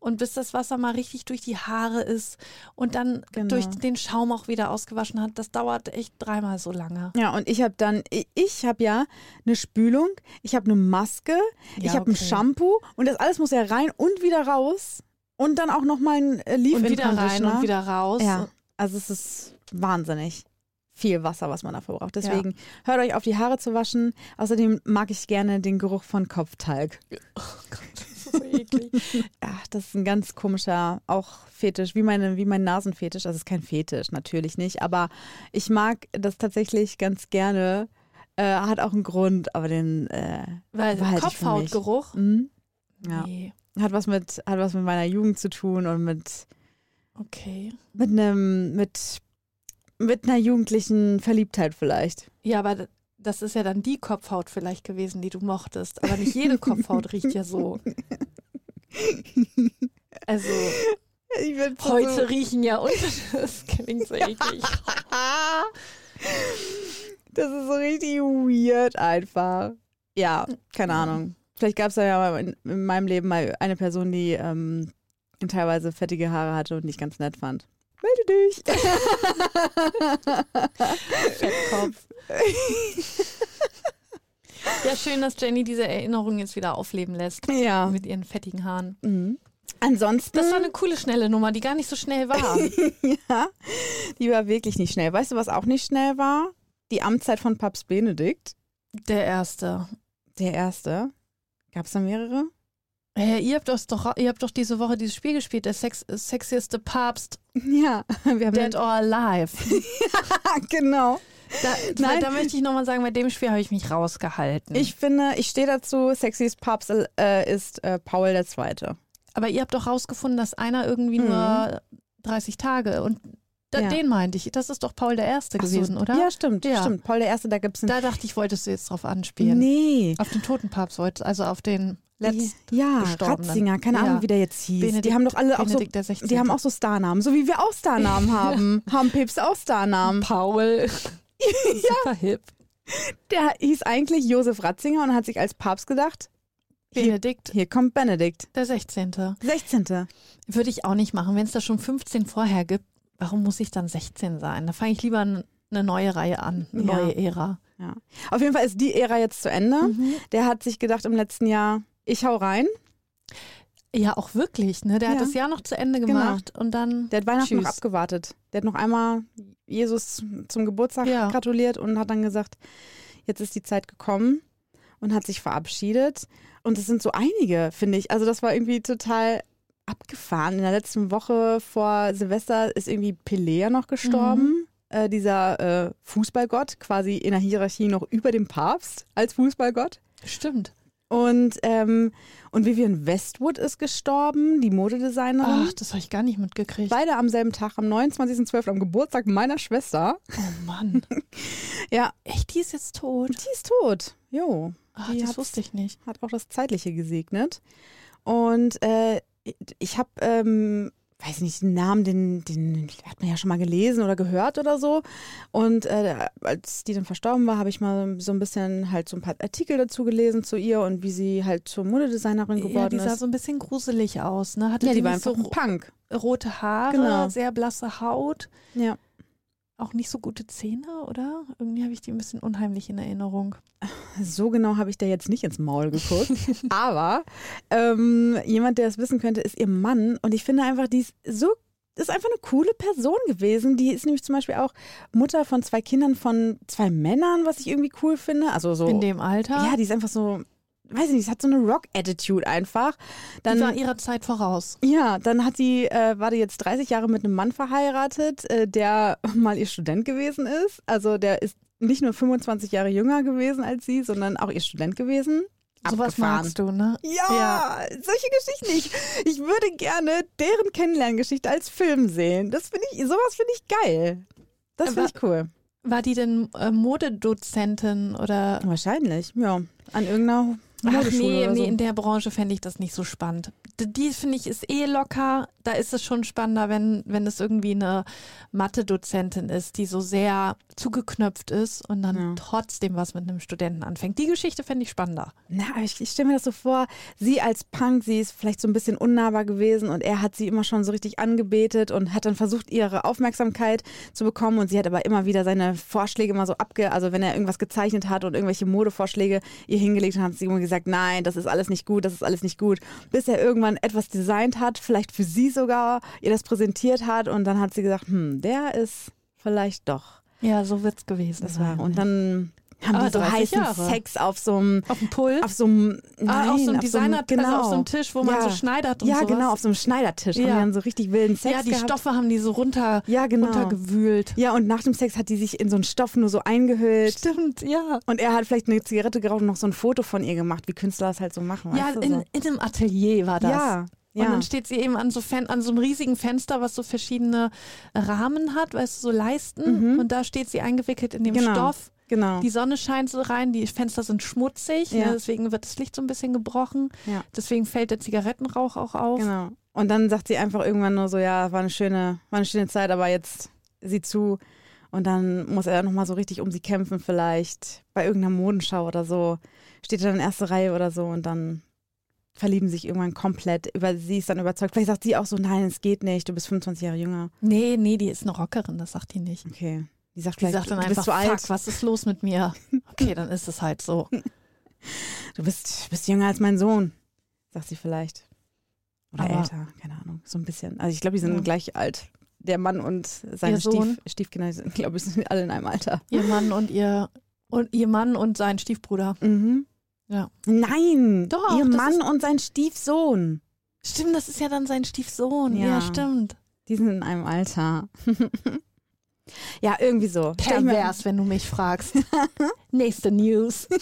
Und bis das Wasser mal richtig durch die Haare ist und dann Genau. durch den Schaum auch wieder ausgewaschen hat, das dauert echt dreimal so lange. Ja, und ich habe dann, ich, ich habe ja eine Spülung, ich habe eine Maske, ich Ja, habe ein okay. Shampoo und das alles muss ja rein und wieder raus. Und dann auch nochmal ein äh, Leave-In Und wieder rein und wieder raus. Ja, also es ist wahnsinnig viel Wasser, was man dafür braucht. Deswegen hört euch auf, die Haare zu waschen. Außerdem mag ich gerne den Geruch von Kopftalg. Oh Gott, das ist so eklig. Ja, das ist ein ganz komischer, auch Fetisch, wie, meine, wie mein Nasenfetisch. Also es ist kein Fetisch, natürlich nicht. Aber ich mag das tatsächlich ganz gerne. Äh, hat auch einen Grund, aber den äh, Weil. Kopfhautgeruch. Mhm. Ja. Nee. Hat was mit hat was mit meiner Jugend zu tun und mit Okay. mit einem mit mit einer jugendlichen Verliebtheit vielleicht. Ja, aber das ist ja dann die Kopfhaut vielleicht gewesen, die du mochtest. Aber nicht jede Kopfhaut riecht ja so. Also bin so- heute riechen ja und das klingt so eklig. Das ist so richtig weird einfach. Ja, keine Ahnung. Vielleicht gab es ja in, in meinem Leben mal eine Person, die ähm, teilweise fettige Haare hatte und nicht ganz nett fand. Melde dich. Fettkopf. Ja, schön, dass Jenny diese Erinnerung jetzt wieder aufleben lässt. Ja. Mit ihren fettigen Haaren. Mhm. Ansonsten, Das war eine coole, schnelle Nummer, die gar nicht so schnell war. ja, die war wirklich nicht schnell. Weißt du, was auch nicht schnell war? Die Amtszeit von Papst Benedikt, Der erste. der erste. Gab es da mehrere? Äh, ihr, habt doch, ihr habt doch diese Woche dieses Spiel gespielt, der sex sexieste Papst, Ja, wir haben Dead or Alive. genau. Da, Nein. da möchte ich nochmal sagen, bei dem Spiel habe ich mich rausgehalten. Ich finde, ich stehe dazu, Sexiest Papst äh, ist äh, Paul II. Aber ihr habt doch rausgefunden, dass einer irgendwie Mhm. nur 30 Tage und da, Ja. den meinte ich. Das ist doch Paul der Erste so, gewesen, oder? Ja, stimmt, Ja. stimmt. Paul I., da gibt es einen. Da dachte ich, wolltest du jetzt drauf anspielen. nee. Auf den toten Papst, wollte- also auf den letzten ja. Ratzinger, keine Ja. Ahnung, wie der jetzt hieß. Benedikt, die haben doch alle auch so, Benedikt der 16. die haben auch so Starnamen, so wie wir auch Starnamen haben. Haben Päpste auch Starnamen. Paul. Super hip. Der hieß eigentlich Josef Ratzinger und hat sich als Papst gedacht, hier, Benedikt hier kommt Benedikt. der 16. 16. Würde ich auch nicht machen. Wenn es da schon 15 vorher gibt, warum muss ich dann 16 sein? Da fange ich lieber eine neue Reihe an, eine Ja. neue Ära. Ja. Auf jeden Fall ist die Ära jetzt zu Ende. Mhm. Der hat sich gedacht im letzten Jahr, ich hau rein. Ja, auch wirklich. Ne? Der Ja. hat das Jahr noch zu Ende Genau. gemacht und dann. Der hat Weihnachten noch Tschüss. abgewartet. Der hat noch einmal Jesus zum Geburtstag Ja. gratuliert und hat dann gesagt, jetzt ist die Zeit gekommen und hat sich verabschiedet. Und es sind so einige, finde ich. Also das war irgendwie total abgefahren. In der letzten Woche vor Silvester ist irgendwie Pelé ja noch gestorben. Äh, dieser äh, Fußballgott, quasi in der Hierarchie noch über dem Papst als Fußballgott. Stimmt. Und, ähm, und Vivian Westwood ist gestorben, die Modedesignerin. Ach, das habe ich gar nicht mitgekriegt. Beide am selben Tag, am 29.12., am Geburtstag meiner Schwester. Oh Mann. Ja, Echt, die ist jetzt tot? die ist tot. Jo, Ach, Die das wusste ich nicht. hat auch das Zeitliche gesegnet. Und äh, ich habe, ähm, weiß nicht, den Namen, den, den hat man ja schon mal gelesen oder gehört oder so. Und äh, als die dann verstorben war, habe ich mal so ein bisschen halt so ein paar Artikel dazu gelesen zu ihr und wie sie halt zur Modedesignerin Ja, geworden die sah ist. so ein bisschen gruselig aus. Ne? Hatte ja, die war nicht einfach so ein Punk. rote Haare, Genau. sehr blasse Haut. Ja. Auch nicht so gute Zähne, oder? Irgendwie habe ich die ein bisschen unheimlich in Erinnerung. So genau habe ich da jetzt nicht ins Maul geguckt. Aber ähm, jemand, der es wissen könnte, ist ihr Mann. Und ich finde einfach, die ist so, ist einfach eine coole Person gewesen. Die ist nämlich zum Beispiel auch Mutter von zwei Kindern von zwei Männern, was ich irgendwie cool finde. Also so. In dem Alter. ja, die ist einfach so, weiß ich nicht, hat so eine Rock-Attitude einfach. Dann, die war ihrer Zeit voraus. ja, dann hat die, äh, war die jetzt 30 Jahre mit einem Mann verheiratet, äh, der mal ihr Student gewesen ist. Also der ist nicht nur 25 Jahre jünger gewesen als sie, sondern auch ihr Student gewesen. Sowas magst du, ne? Ja, solche Geschichten. Ich, ich würde gerne deren Kennenlerngeschichte als Film sehen. Das finde ich, sowas finde ich geil. Das finde Aber- ich cool. War die denn äh, Modedozentin oder? Wahrscheinlich, ja. An irgendeiner Ach nee, nee, in der Branche fände ich das nicht so spannend. D- Die finde ich ist eh locker. Da ist es schon spannender, wenn, wenn es irgendwie eine Mathe-Dozentin ist, die so sehr zugeknöpft ist und dann Ja. trotzdem was mit einem Studenten anfängt. Die Geschichte fände ich spannender. Na, ich, ich stelle mir das so vor, sie als Punk, sie ist vielleicht so ein bisschen unnahbar gewesen und er hat sie immer schon so richtig angebetet und hat dann versucht, ihre Aufmerksamkeit zu bekommen und sie hat aber immer wieder seine Vorschläge immer so abge... Also wenn er irgendwas gezeichnet hat und irgendwelche Modevorschläge ihr hingelegt hat, hat sie immer gesagt, nein, das ist alles nicht gut, das ist alles nicht gut. Bis er irgendwann etwas designt hat, vielleicht für sie sogar, ihr das präsentiert hat und dann hat sie gesagt, hm, der ist vielleicht doch Ja, so wird's gewesen das war. Und dann haben Aber die so 30 heißen Jahre. Sex auf so einem auf dem Pull? auf so einem, ah, auf so einem Designer, genau. also auf so einem Tisch, wo man Ja. so schneidert und Ja, sowas. genau, auf so einem Schneidertisch haben Ja. die dann so richtig wilden Sex ja, die gehabt. Stoffe haben die so runter, Ja, genau. runtergewühlt. Ja, und nach dem Sex hat die sich in so einen Stoff nur so eingehüllt. Stimmt, ja. Und er hat vielleicht eine Zigarette geraucht und noch so ein Foto von ihr gemacht, wie Künstler das halt so machen. Ja, weißt du, in, so. in einem Atelier war das. ja, ja. Und dann steht sie eben an so, Fen an so einem riesigen Fenster, was so verschiedene Rahmen hat, weißt du, so Leisten. Mhm. Und da steht sie eingewickelt in dem Genau. Stoff. Genau. Die Sonne scheint so rein, die Fenster sind schmutzig, Ja. ne, deswegen wird das Licht so ein bisschen gebrochen. Ja. Deswegen fällt der Zigarettenrauch auch auf. Genau. Und dann sagt sie einfach irgendwann nur so, ja, war eine schöne, war eine schöne Zeit, aber jetzt sieh zu. Und dann muss er nochmal so richtig um sie kämpfen vielleicht. Bei irgendeiner Modenschau oder so. Steht er dann in erster Reihe oder so und dann verlieben sich irgendwann komplett. Über sie ist dann überzeugt. Vielleicht sagt sie auch so, nein, es geht nicht, du bist 25 Jahre jünger. Nee, nee, die ist eine Rockerin, das sagt die nicht. Okay. Die sagt Die vielleicht, sagt dann du einfach, bist zu alt. fuck, was ist los mit mir? Okay, dann ist es halt so. Du bist, bist jünger als mein Sohn, sagt sie vielleicht. Oder Aber- älter, keine Ahnung. So ein bisschen. Also ich glaube, die sind Ja. gleich alt. Der Mann und seine? Stief, Stiefkinder sind, glaube ich, sind alle in einem Alter. Ihr Mann und ihr und ihr Mann und sein Stiefbruder. Mhm. Ja. Nein, Doch, ihr Mann ist- und sein Stiefsohn. Stimmt, das ist ja dann sein Stiefsohn. Ja, Ja. stimmt. Die sind in einem Alter. ja, irgendwie so. Pervers, wenn du mich fragst. Nächste News.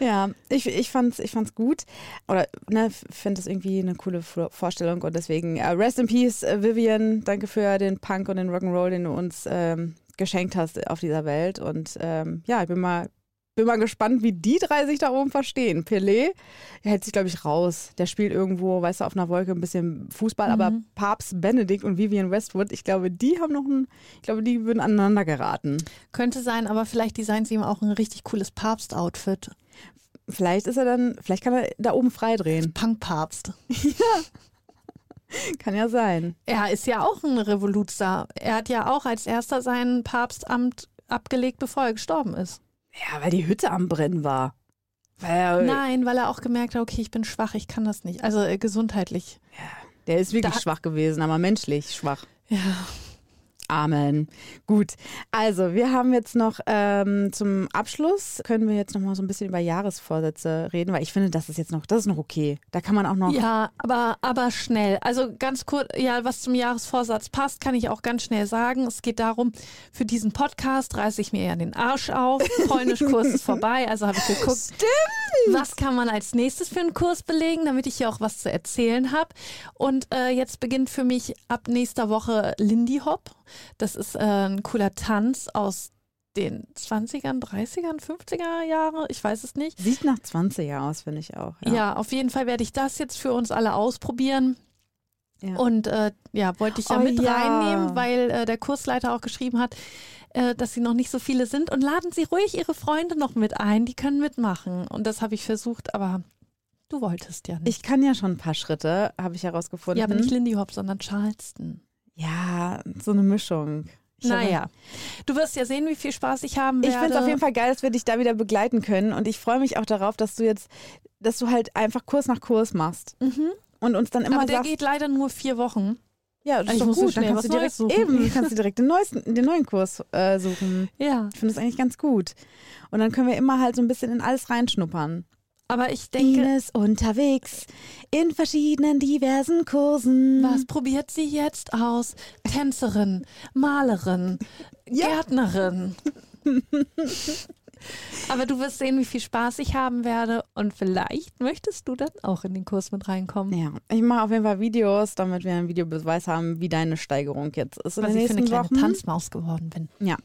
Ja, ich, ich fand's, ich fand's gut. Oder ne, finde es irgendwie eine coole Vor- Vorstellung und deswegen äh, Rest in Peace, äh, Vivian. Danke für den Punk und den Rock'n'Roll, den du uns ähm, geschenkt hast auf dieser Welt. Und ähm, ja, ich bin mal, bin mal gespannt, wie die drei sich da oben verstehen. Pelé hält sich, glaube ich, raus. Der spielt irgendwo, weißt du, auf einer Wolke ein bisschen Fußball, aber Mhm. Papst Benedikt und Vivian Westwood, ich glaube, die haben noch ein, ich glaube, die würden aneinander geraten. Könnte sein, aber vielleicht designt sie ihm auch ein richtig cooles Papst-Outfit. Vielleicht ist er dann, vielleicht kann er da oben freidrehen. Punk-Papst. Kann ja sein. Er ist ja auch ein Revoluzer. Er hat ja auch als erster sein Papstamt abgelegt, bevor er gestorben ist. Ja, weil die Hütte am Brennen war. Weil er, Nein, weil er auch gemerkt hat, okay, ich bin schwach, ich kann das nicht. Also äh, gesundheitlich. der ist wirklich Da- schwach gewesen, aber menschlich schwach. Ja. Amen. Gut, also wir haben jetzt noch ähm, zum Abschluss, können wir jetzt noch mal so ein bisschen über Jahresvorsätze reden, weil ich finde, das ist jetzt noch, das ist noch okay. Da kann man auch noch, Ja, aber, aber schnell. Also ganz kurz, ja, was zum Jahresvorsatz passt, kann ich auch ganz schnell sagen. Es geht darum, für diesen Podcast reiße ich mir ja den Arsch auf. Polnischkurs ist vorbei, also habe ich geguckt, was kann man als nächstes für einen Kurs belegen, damit ich hier auch was zu erzählen habe. Und äh, jetzt beginnt für mich ab nächster Woche Lindy Hop. Das ist äh, ein cooler Tanz aus den 20ern, 30ern, 50er Jahre, ich weiß es nicht. sieht nach 20er aus, finde ich auch. Ja. auf jeden Fall werde ich das jetzt für uns alle ausprobieren. Ja. Und äh, ja, wollte ich ja Oh mit ja. reinnehmen, weil äh, der Kursleiter auch geschrieben hat, äh, dass sie noch nicht so viele sind. Und laden Sie ruhig Ihre Freunde noch mit ein, die können mitmachen. Und das habe ich versucht, aber du wolltest ja nicht. Ich kann ja schon ein paar Schritte, habe ich herausgefunden. ja, aber nicht Lindy Hop, sondern Charleston. Ja, so eine Mischung. Ich naja, du wirst ja sehen, wie viel Spaß ich haben Ich werde. finde es auf jeden Fall geil, dass wir dich da wieder begleiten können. Und ich freue mich auch darauf, dass du jetzt, dass du halt einfach Kurs nach Kurs machst. Mhm. Und uns dann immer Aber der sagst, geht leider nur vier Wochen. ja, das ich ist doch gut. Dann kannst du direkt, suchen. eben, kannst du direkt den, neuesten, den neuen Kurs äh, suchen. Ja, Ich finde das eigentlich ganz gut. Und dann können wir immer halt so ein bisschen in alles reinschnuppern. Aber ich denke, Ines unterwegs in verschiedenen diversen Kursen. Was probiert sie jetzt aus? Tänzerin, Malerin. Gärtnerin. Aber du wirst sehen, wie viel Spaß ich haben werde und vielleicht möchtest du dann auch in den Kurs mit reinkommen. Ja, ich mache auf jeden Fall Videos, damit wir einen Videobeweis haben, wie deine Steigerung jetzt ist in Was ich für eine kleine Wochen. Tanzmaus geworden bin. Ja.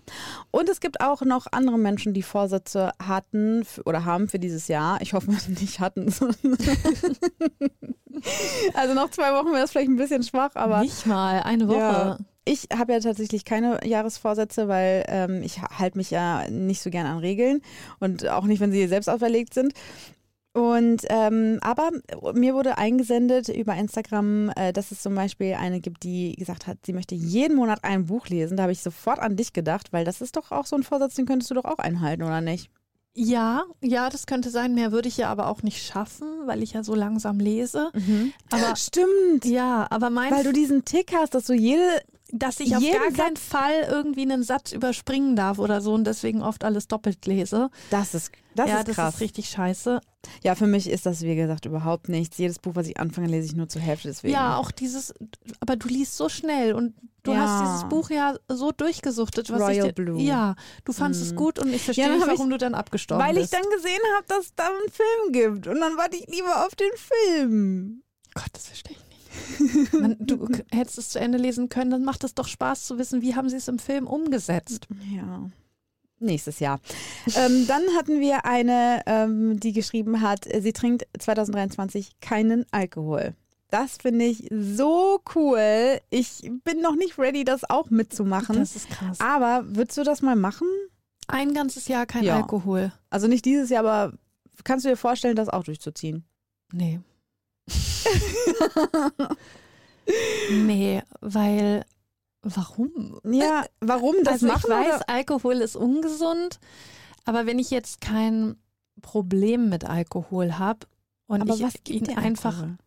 Und es gibt auch noch andere Menschen, die Vorsätze hatten oder haben für dieses Jahr. Ich hoffe, nicht hatten. also noch zwei Wochen wäre es vielleicht ein bisschen schwach, aber Nicht mal, eine Woche. Ja. Ich habe ja tatsächlich keine Jahresvorsätze, weil ähm, ich halte mich ja nicht so gern an Regeln und auch nicht, wenn sie selbst auferlegt sind. Und ähm, aber mir wurde eingesendet über Instagram, äh, dass es zum Beispiel eine gibt, die gesagt hat, sie möchte jeden Monat ein Buch lesen. Da habe ich sofort an dich gedacht, weil das ist doch auch so ein Vorsatz, den könntest du doch auch einhalten, oder nicht? Ja, ja, das könnte sein. Mehr würde ich ja aber auch nicht schaffen, weil ich ja so langsam lese. Aber Stimmt. ja, aber mein Weil du diesen Tick hast, dass du jede. Dass ich auf jeden gar keinen Satz- Fall irgendwie einen Satz überspringen darf oder so und deswegen oft alles doppelt lese. Das ist, das ja, ist das krass. ist richtig scheiße. Ja, für mich ist das, wie gesagt, überhaupt nichts. Jedes Buch, was ich anfange, lese ich nur zur Hälfte. Deswegen. Ja, auch dieses, aber du liest so schnell und du Ja. hast dieses Buch ja so durchgesucht. Was Royal ich Blue. Ja, du fandest es gut und ich verstehe Ja, nicht, hab ich- warum du dann abgestorben Weil ich bist. dann gesehen habe, dass es da einen Film gibt. Und dann warte ich lieber auf den Film. Gott, das verstehe ich nicht. Man, du hättest es zu Ende lesen können, dann macht es doch Spaß zu wissen, wie haben sie es im Film umgesetzt. Ja. Nächstes Jahr. ähm, dann hatten wir eine, ähm, die geschrieben hat, sie trinkt 2023 keinen Alkohol. Das finde ich so cool. Ich bin noch nicht ready, das auch mitzumachen. Das ist krass. aber würdest du das mal machen? Ein ganzes Jahr kein Ja. Alkohol. Also nicht dieses Jahr, aber kannst du dir vorstellen, das auch durchzuziehen? Nee. Nee, weil warum? Ja, warum das also machen? ich weiß, oder? Alkohol ist ungesund, aber wenn ich jetzt kein Problem mit Alkohol habe und aber ich ihn einfach, Alkohol?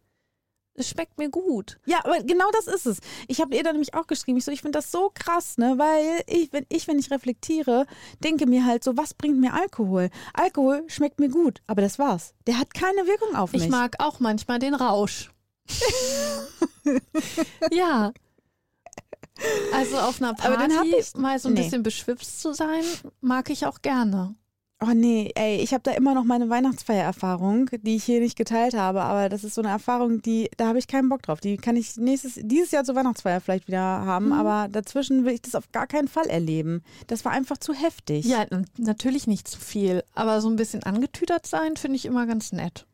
Es schmeckt mir gut. Ja, aber genau das ist es. Ich habe ihr dann nämlich auch geschrieben, ich so, ich finde das so krass, ne, weil ich, wenn ich, wenn ich reflektiere, denke mir halt so, was bringt mir Alkohol? Alkohol schmeckt mir gut, aber das war's. Der hat keine Wirkung auf mich. Ich mag auch manchmal den Rausch. ja. Also auf einer Party mal so ein nee. bisschen beschwipst zu sein, mag ich auch gerne. Oh nee, ey, ich habe da immer noch meine Weihnachtsfeiererfahrung, die ich hier nicht geteilt habe, aber das ist so eine Erfahrung, die da habe ich keinen Bock drauf. Die kann ich nächstes dieses Jahr zur Weihnachtsfeier vielleicht wieder haben, Mhm. aber dazwischen will ich das auf gar keinen Fall erleben. Das war einfach zu heftig. Ja, natürlich nicht zu viel, aber so ein bisschen angetüdert sein finde ich immer ganz nett.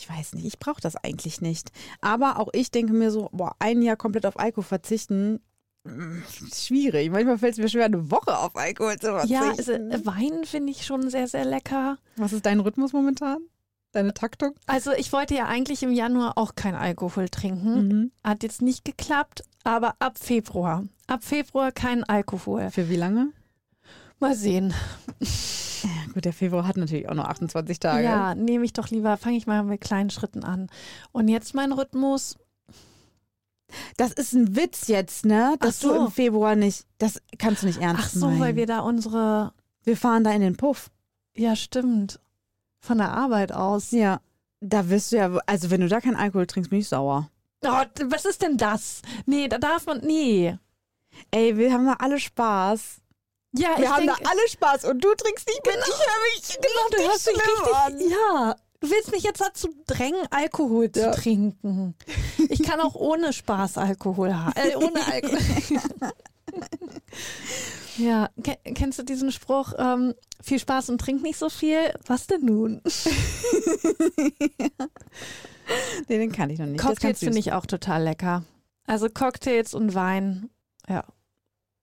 Ich weiß nicht, ich brauche das eigentlich nicht. Aber auch ich denke mir so, boah, ein Jahr komplett auf Alkohol verzichten, schwierig. Manchmal fällt es mir schwer, eine Woche auf Alkohol zu verzichten. Ja, also, äh, Wein finde ich schon sehr, sehr lecker. Was ist dein Rhythmus momentan? Deine Taktung? Also ich wollte ja eigentlich im Januar auch kein Alkohol trinken. Mhm. Hat jetzt nicht geklappt, aber ab Februar. Ab Februar kein Alkohol. Für wie lange? Mal sehen. Ja, gut, der Februar hat natürlich auch noch 28 Tage. Ja, nehme ich doch lieber, fange ich mal mit kleinen Schritten an. Und jetzt mein Rhythmus, Das ist ein Witz jetzt, ne? Dass so. du im Februar nicht, das kannst du nicht ernst ach so, meinen. weil wir da unsere, wir fahren da in den Puff. ja stimmt, von der Arbeit aus. Ja. Da wirst du ja, also wenn du da keinen Alkohol trinkst, bin ich sauer. Oh, was ist denn das? Nee, da darf man, nee. Ey, wir haben da alle Spaß. Ja, Wir haben denk, da alle Spaß und du trinkst nicht mit. Ich höre mich genau, du richtig hast mich schlimm an. richtig, ja. Du willst mich jetzt dazu drängen, Alkohol zu Ja. trinken. Ich kann auch ohne Spaß Alkohol haben. Äh, ohne Alkohol. ja, ke- kennst du diesen Spruch, ähm, viel Spaß und trink nicht so viel? Was denn nun? Nee, den kann ich noch nicht. Cocktails finde ich auch total lecker. Also Cocktails und Wein. Ja.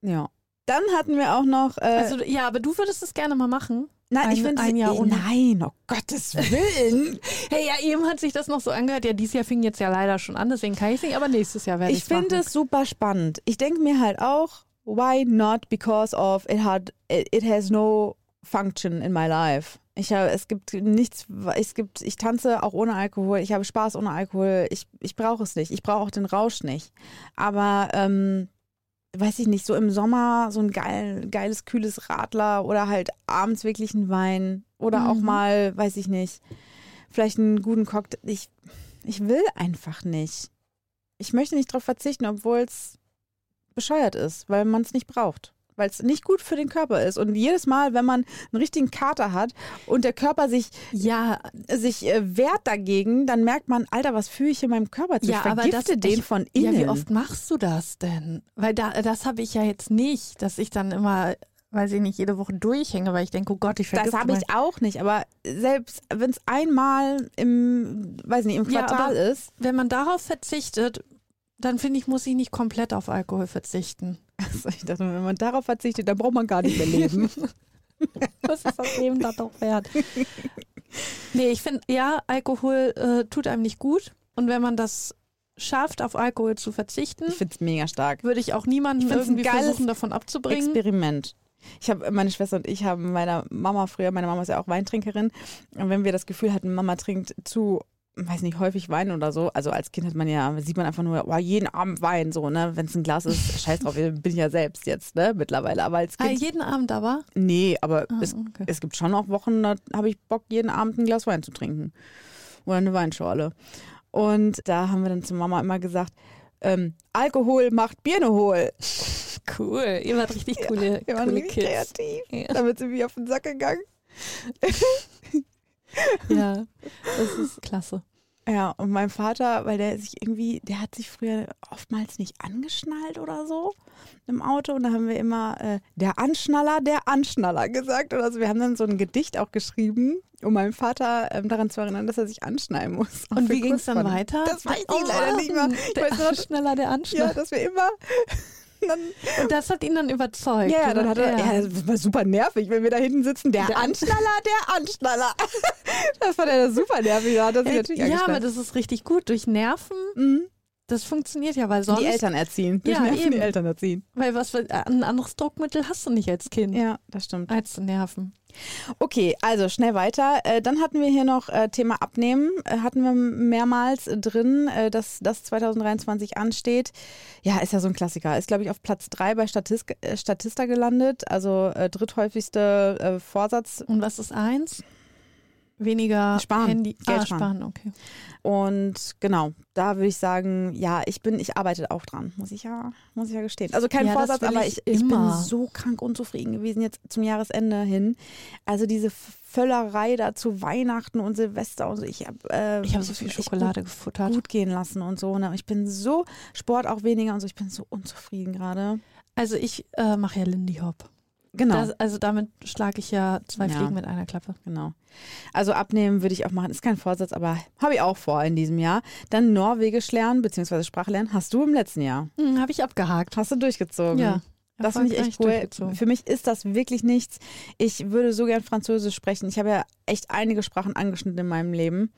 Ja. Dann hatten wir auch noch. Äh, Also ja, aber du würdest es gerne mal machen. Nein, ich ein- finde ein Jahr eh, ohne. Nein, oh Gottes Willen. Hey, ja, eben hat sich das noch so angehört. Ja, dieses Jahr fing jetzt ja leider schon an, deswegen kann ich es nicht, aber nächstes Jahr werde ich ich finde es super spannend. Ich denke mir halt auch, why not? Because of it had it, it has no function in my life. Ich habe, es gibt nichts, es gibt, ich tanze auch ohne Alkohol, ich habe Spaß ohne Alkohol, ich, ich brauche es nicht, ich brauche auch den Rausch nicht. Aber ähm, weiß ich nicht, so im Sommer so ein geil, geiles, kühles Radler oder halt abends wirklich ein Wein oder auch Mhm. mal, weiß ich nicht, vielleicht einen guten Cocktail. Ich, ich will einfach nicht. Ich möchte nicht darauf verzichten, obwohl es bescheuert ist, weil man es nicht braucht. Weil es nicht gut für den Körper ist. Und jedes Mal, wenn man einen richtigen Kater hat und der Körper sich, Ja, sich äh, wehrt dagegen, dann merkt man, Alter, was fühle ich in meinem Körper zu? Ja, ich aber vergifte das- den ich- von ja, innen. wie oft machst du das denn? Weil da, das habe ich ja jetzt nicht, dass ich dann immer, weiß ich nicht, jede Woche durchhänge, weil ich denke, oh Gott, ich das vergifte habe ich auch nicht, aber selbst wenn es einmal im, weiß nicht, im Ja, Quartal aber- ist, Wenn man darauf verzichtet, dann finde ich, muss ich nicht komplett auf Alkohol verzichten. Also ich dachte, wenn man darauf verzichtet, dann braucht man gar nicht mehr leben. Was ist das Leben da doch wert? Nee, ich finde, ja, Alkohol äh, tut einem nicht gut. Und wenn man das schafft, auf Alkohol zu verzichten, ich finde es mega stark. würde ich auch niemanden Ich irgendwie versuchen, davon abzubringen. Experiment. Ich habe meine Schwester und ich haben meiner Mama früher, meine Mama ist ja auch Weintrinkerin, und wenn wir das Gefühl hatten, Mama trinkt zu, weiß nicht, häufig Wein oder so, also als Kind hat man ja, sieht man einfach nur, oh, jeden Abend Wein, so, ne, wenn es ein Glas ist, scheiß drauf, bin ich ja selbst jetzt, ne, mittlerweile, aber als Ah, Kind, jeden Abend aber? nee, aber Ah, es, okay. es gibt schon auch Wochen, da habe ich Bock, jeden Abend ein Glas Wein zu trinken oder eine Weinschorle und da haben wir dann zu Mama immer gesagt, ähm, Alkohol macht Birne hohl. Cool, ihr wart richtig coole, Wir waren coole richtig Kids. kreativ. Ja. Damit sind wir auf den Sack gegangen. ja, das ist klasse. Ja, und mein Vater, weil der sich irgendwie, der hat sich früher oftmals nicht angeschnallt oder so. im Auto und da haben wir immer äh, der Anschnaller, der Anschnaller gesagt. Und also wir haben dann so ein Gedicht auch geschrieben, um meinen Vater ähm, daran zu erinnern, dass er sich anschneiden muss. Und wie ging es dann weiter? Das weiß ich Oh leider nicht mehr. Ich Der weiß nur, Anschneller, der ja, Anschneller. dass wir immer Und das hat ihn dann überzeugt. ja, ja, dann hat er, ja. das war super nervig, wenn wir da hinten sitzen. Der, Der Anschnaller, der Anschnaller. das war der super nervig. Da hat er sich natürlich ja, aber das ist richtig gut. Durch Nerven, Mhm. Das funktioniert ja, weil sonst, Die Eltern erziehen. Durch Ja, Nerven eben. die Eltern erziehen. weil was für, ein anderes Druckmittel hast du nicht als Kind, Ja, das stimmt. als Nerven. Okay, also schnell weiter. Äh, dann hatten wir hier noch äh, Thema Abnehmen. Äh, hatten wir mehrmals äh, drin, äh, dass das 2023 ansteht. Ja, ist ja so ein Klassiker. Ist, glaube ich, auf Platz drei bei Statist äh, Statista gelandet. Also äh, dritthäufigste äh, Vorsatz. Und was ist eins? Weniger Sparen. Handy. Geld ah, sparen. sparen, okay. Und genau, da würde ich sagen, ja, ich bin, ich arbeite auch dran, muss ich ja, muss ich ja gestehen. Also kein Ja, Vorsatz, aber ich ich, ich bin so krank unzufrieden gewesen jetzt zum Jahresende hin. Also diese Völlerei da zu Weihnachten und Silvester und so. Ich habe äh, Ich habe so viel Schokolade gut, gefuttert. gut gehen lassen und so. Ne? Ich bin so Sport auch weniger und so. Ich bin so unzufrieden gerade. Also ich äh, mache ja Lindy Hop. Genau. Das, also damit schlage ich ja zwei Ja. Fliegen mit einer Klappe. Genau. Also abnehmen würde ich auch machen. Ist kein Vorsatz, aber habe ich auch vor in diesem Jahr. Dann Norwegisch lernen, beziehungsweise Sprache lernen. Hast du im letzten Jahr. Hm, habe ich abgehakt. Hast du durchgezogen? Ja. Das finde ich echt cool. Für mich ist das wirklich nichts. Ich würde so gern Französisch sprechen. Ich habe ja echt einige Sprachen angeschnitten in meinem Leben.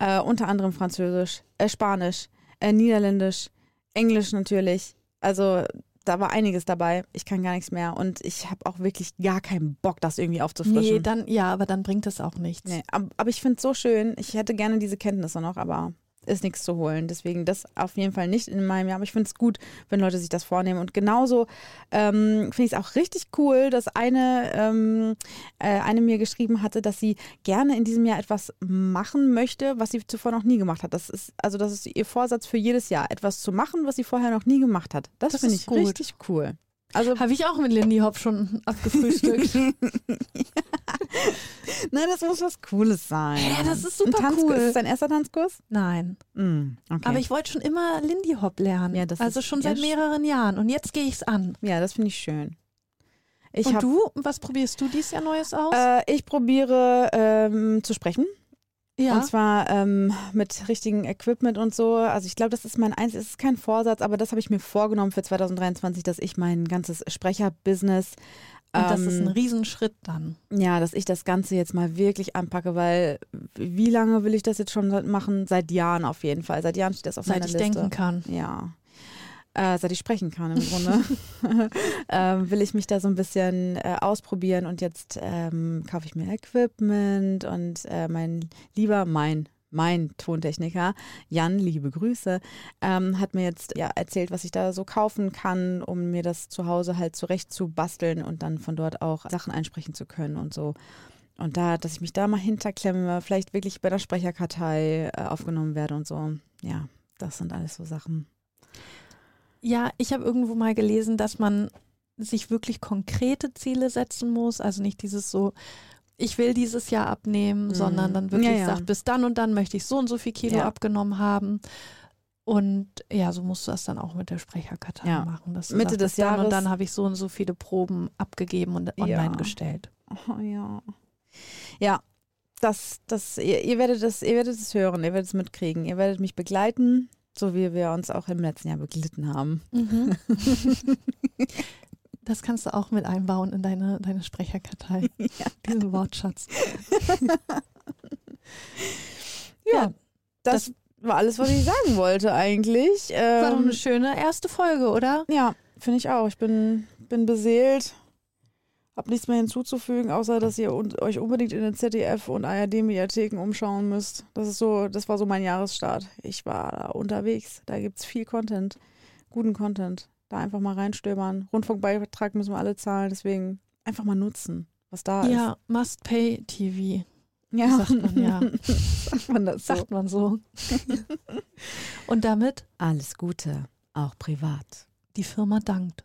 Äh, unter anderem Französisch, äh, Spanisch, äh, Niederländisch, Englisch natürlich. Also da war einiges dabei. Ich kann gar nichts mehr. Und ich habe auch wirklich gar keinen Bock, das irgendwie aufzufrischen. Nee, dann, ja, aber dann bringt das auch nichts. Nee, ab- aber ich finde es so schön. Ich hätte gerne diese Kenntnisse noch, aber ist nichts zu holen. Deswegen das auf jeden Fall nicht in meinem Jahr. Aber ich finde es gut, wenn Leute sich das vornehmen. Und genauso ähm, finde ich es auch richtig cool, dass eine, ähm, äh, eine mir geschrieben hatte, dass sie gerne in diesem Jahr etwas machen möchte, was sie zuvor noch nie gemacht hat. Das ist also das ist ihr Vorsatz für jedes Jahr, etwas zu machen, was sie vorher noch nie gemacht hat. Das, Das finde ich gut. richtig cool. Also Habe ich auch mit Lindy Hop schon abgefrühstückt. nein, das muss was Cooles sein. Hä, das ist super Tanzkurs. cool. Ist dein erster Tanzkurs? Nein. Mm, okay. Aber ich wollte schon immer Lindy Hop lernen. Ja, das also ist- schon ja, seit mehreren Jahren. Und jetzt gehe ich es an. Ja, das finde ich schön. Ich Und hab, du, was probierst du dieses Jahr Neues aus? Äh, ich probiere ähm, zu sprechen. Ja. Und zwar ähm, mit richtigem Equipment und so. Also ich glaube, das ist mein eins, es ist kein Vorsatz, aber das habe ich mir vorgenommen für 2023, dass ich mein ganzes Sprecherbusiness Und das ist ein ähm, Riesenschritt dann. ja, dass ich das Ganze jetzt mal wirklich anpacke, weil wie lange will ich das jetzt schon machen? Seit Jahren auf jeden Fall. Seit Jahren steht das auf Seit meiner ich Liste. denken kann. Ja. Äh, seit ich sprechen kann im Grunde, ähm, will ich mich da so ein bisschen äh, ausprobieren und jetzt ähm, kaufe ich mir Equipment und äh, mein lieber, mein, mein Tontechniker, Jan, liebe Grüße, ähm, hat mir jetzt ja erzählt, was ich da so kaufen kann, um mir das zu Hause halt zurecht zu basteln und dann von dort auch Sachen einsprechen zu können und so. Und da, dass ich mich da mal hinterklemme, vielleicht wirklich bei der Sprecherkartei äh, aufgenommen werde und so. Ja, das sind alles so Sachen. Ja, ich habe irgendwo mal gelesen, dass man sich wirklich konkrete Ziele setzen muss. Also nicht dieses so, ich will dieses Jahr abnehmen, Mhm. sondern dann wirklich Ja, ja. sagt, bis dann und dann möchte ich so und so viel Kilo Ja. abgenommen haben. Und ja, so musst du das dann auch mit der Sprecherkartei Ja. machen. Dass Mitte sagst, des bis dann Jahres- und dann habe ich so und so viele Proben abgegeben und online Ja. gestellt. Oh ja. Ja, das, das, ihr, ihr werdet es, ihr werdet es hören, ihr werdet es mitkriegen, ihr werdet mich begleiten, so wie wir uns auch im letzten Jahr beglitten haben. Mhm. Das kannst du auch mit einbauen in deine, deine Sprecherkartei. Diesen Wortschatz. Ja, das, war alles, was ich sagen wollte eigentlich. War doch Ähm, eine schöne erste Folge, oder? ja, finde ich auch. Ich bin, bin beseelt. Hab nichts mehr hinzuzufügen, außer dass ihr un euch unbedingt in den ZDF und ARD-Mediatheken umschauen müsst. Das ist so, das war so mein Jahresstart. Ich war da unterwegs. Da gibt's viel Content, guten Content. Da einfach mal reinstöbern. Rundfunkbeitrag müssen wir alle zahlen, deswegen einfach mal nutzen, was da ist. Ja, Must Pay TV, ja. sagt man ja. Sagt man das so. sagt man so. Und damit Alles Gute, auch privat. die Firma dankt.